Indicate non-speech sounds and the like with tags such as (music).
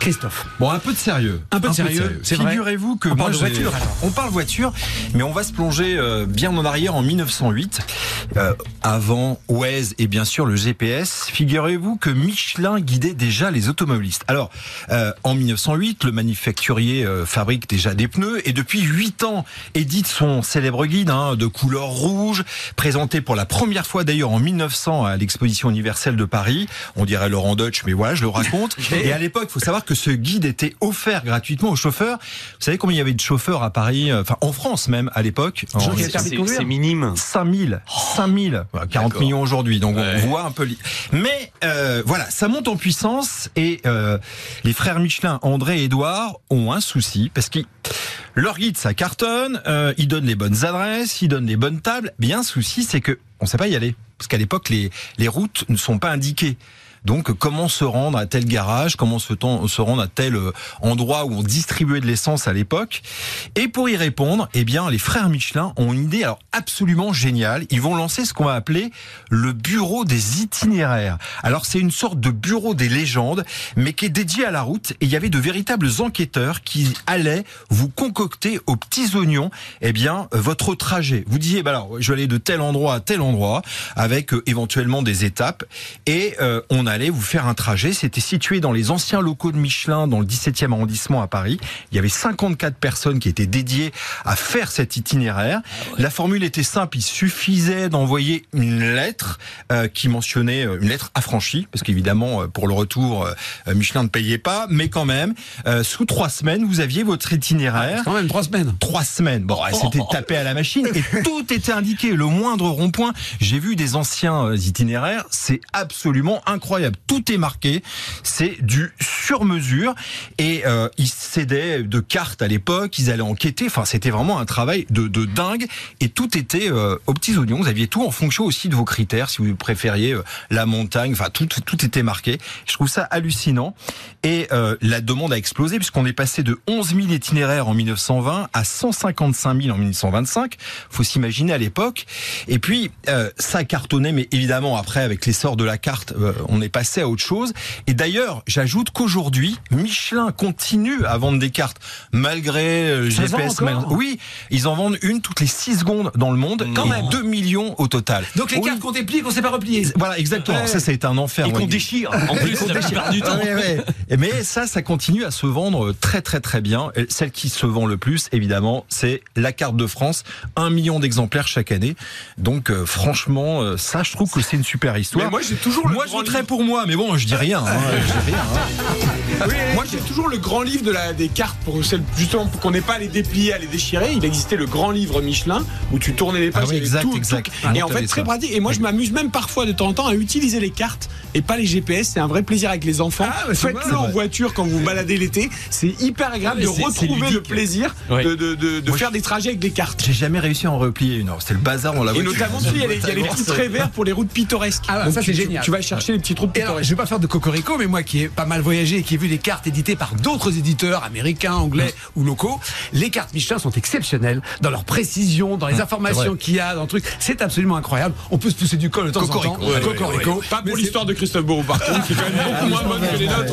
Christophe. Bon, un peu de sérieux. Un peu de sérieux. Figurez-vous que On moi, parle voiture, alors. On parle voiture, mais on va se plonger euh, bien en arrière en 1908, euh, avant Waze et bien sûr le GPS. Figurez-vous que Michelin guidait déjà les automobilistes. Alors, euh, en 1908, le manufacturier euh, fabrique déjà des pneus et depuis 8 ans édite son célèbre guide hein, de couleur rouge, présenté pour la première fois d'ailleurs en 1900 à l'exposition universelle de Paris. On dirait Laurent Deutsch, mais voilà, je le raconte. (laughs) Et à l'époque, il faut savoir que ce guide était offert gratuitement aux chauffeurs. Vous savez combien il y avait de chauffeurs à Paris, euh, enfin en France même à l'époque de conduire. minime. 5000, 5000, Voilà, 40 D'accord. millions aujourd'hui, donc Ouais. on voit un peu. Mais euh, voilà, ça monte en puissance et euh, les frères Michelin, André et Édouard, ont un souci parce que leur guide ça cartonne, euh, ils donnent les bonnes adresses, ils donnent les bonnes tables. Mais un souci, c'est que on sait pas y aller parce qu'à l'époque les les routes ne sont pas indiquées. Donc, comment se rendre à tel garage? Comment se, rendre à tel euh, endroit où on distribuait de l'essence à l'époque? Et pour y répondre, eh bien, les frères Michelin ont une idée alors absolument géniale. Ils vont lancer ce qu'on va appeler le bureau des itinéraires. Alors, c'est une sorte de bureau des légendes, mais qui est dédié à la route. Et il y avait de véritables enquêteurs qui allaient vous concocter aux petits oignons, eh bien, euh, votre trajet. Vous disiez, bah alors, je vais aller de tel endroit à tel endroit, avec euh, éventuellement des étapes, et euh, on allait vous faire un trajet. C'était situé dans les anciens locaux de Michelin, dans le 17e arrondissement à Paris. Il y avait 54 personnes qui étaient dédiées à faire cet itinéraire. La formule était simple, il suffisait d'envoyer une lettre euh, qui mentionnait euh, une lettre affranchie, parce qu'évidemment, euh, pour le retour, euh, Michelin ne payait pas, mais quand même, euh, sous trois semaines, vous aviez votre itinéraire Quand même, trois semaines. trois semaines. Bon, ouais, c'était tapé à la machine et (laughs) tout était indiqué. Le moindre rond-point. J'ai vu des anciens itinéraires. C'est absolument incroyable. Tout est marqué. C'est du sur-mesure et euh, ils s'aidaient de cartes à l'époque. Ils allaient enquêter. Enfin, c'était vraiment un travail de, dingue et tout était euh, aux petits oignons. Vous aviez tout en fonction aussi de vos critères. Si vous préfériez euh, la montagne, enfin tout, tout était marqué. Je trouve ça hallucinant et euh, la demande a explosé puisqu'on est passé de 11 000 itinéraires en 1920 à 155 000 en 1925. Faut s'imaginer à l'époque. Et puis ça cartonnait, mais évidemment après avec l'essor de la carte, on est passé à autre chose. Et d'ailleurs, j'ajoute qu'aujourd'hui, Michelin continue à vendre des cartes malgré euh, GPS. mal- Oui, ils en vendent une toutes les 6 secondes dans le monde, Quand et même. 2 millions au total. Donc les Oui. cartes qu'on déplie, qu'on sait pas replier. Voilà, exactement. Ouais. Ça, ça a été un enfer. Et qu'on déchire. En plus, la plupart du temps. Ouais, ouais. Et Mais ça, ça continue à se vendre très très très bien. Et Celle qui se vend le plus, évidemment, c'est la carte de France. Un million d'exemplaires chaque année. Donc euh, franchement, euh, ça, je trouve que c'est une super histoire. Mais moi, j'ai toujours le Moi, je voterais pour moi, mais bon, je dis rien. hein, je dis rien hein. (laughs) Moi, j'ai toujours le grand livre de la, des cartes pour justement pour qu'on n'ait pas à les déplier, à les déchirer. Il existait le grand livre Michelin où tu tournais les pages. Ah oui, y avait exact, tout, exact. tout. Ah, et en fait, très ça. pratique. Et moi, je m'amuse même parfois de temps en temps à utiliser les cartes et pas les GPS. C'est un vrai plaisir avec les enfants. Ah, bah, Faites-le. En voiture quand vous vous baladez l'été. C'est hyper agréable Ah, de retrouver le plaisir de, de, de, de Moi, faire des trajets avec des cartes. J'ai jamais réussi à en replier une. C'est le bazar dans la Et voiture. notamment, tu sais, il y a les, y a les petits traits verts pour les routes pittoresques. Ah, Donc, ça, c'est génial. Tu vas chercher les Et alors, pittoresques. je vais pas faire de cocorico, mais moi qui ai pas mal voyagé et qui ai vu des cartes éditées par d'autres éditeurs américains, anglais ou locaux, les cartes Michelin sont exceptionnelles dans leur précision, dans les informations qu'il y a, dans le truc. C'est absolument incroyable. On peut se pousser du col de temps en temps. Cocorico. Pas pour l'histoire de Christophe Borou, par contre, qui est quand même (laughs) beaucoup moins bonne que les nôtres.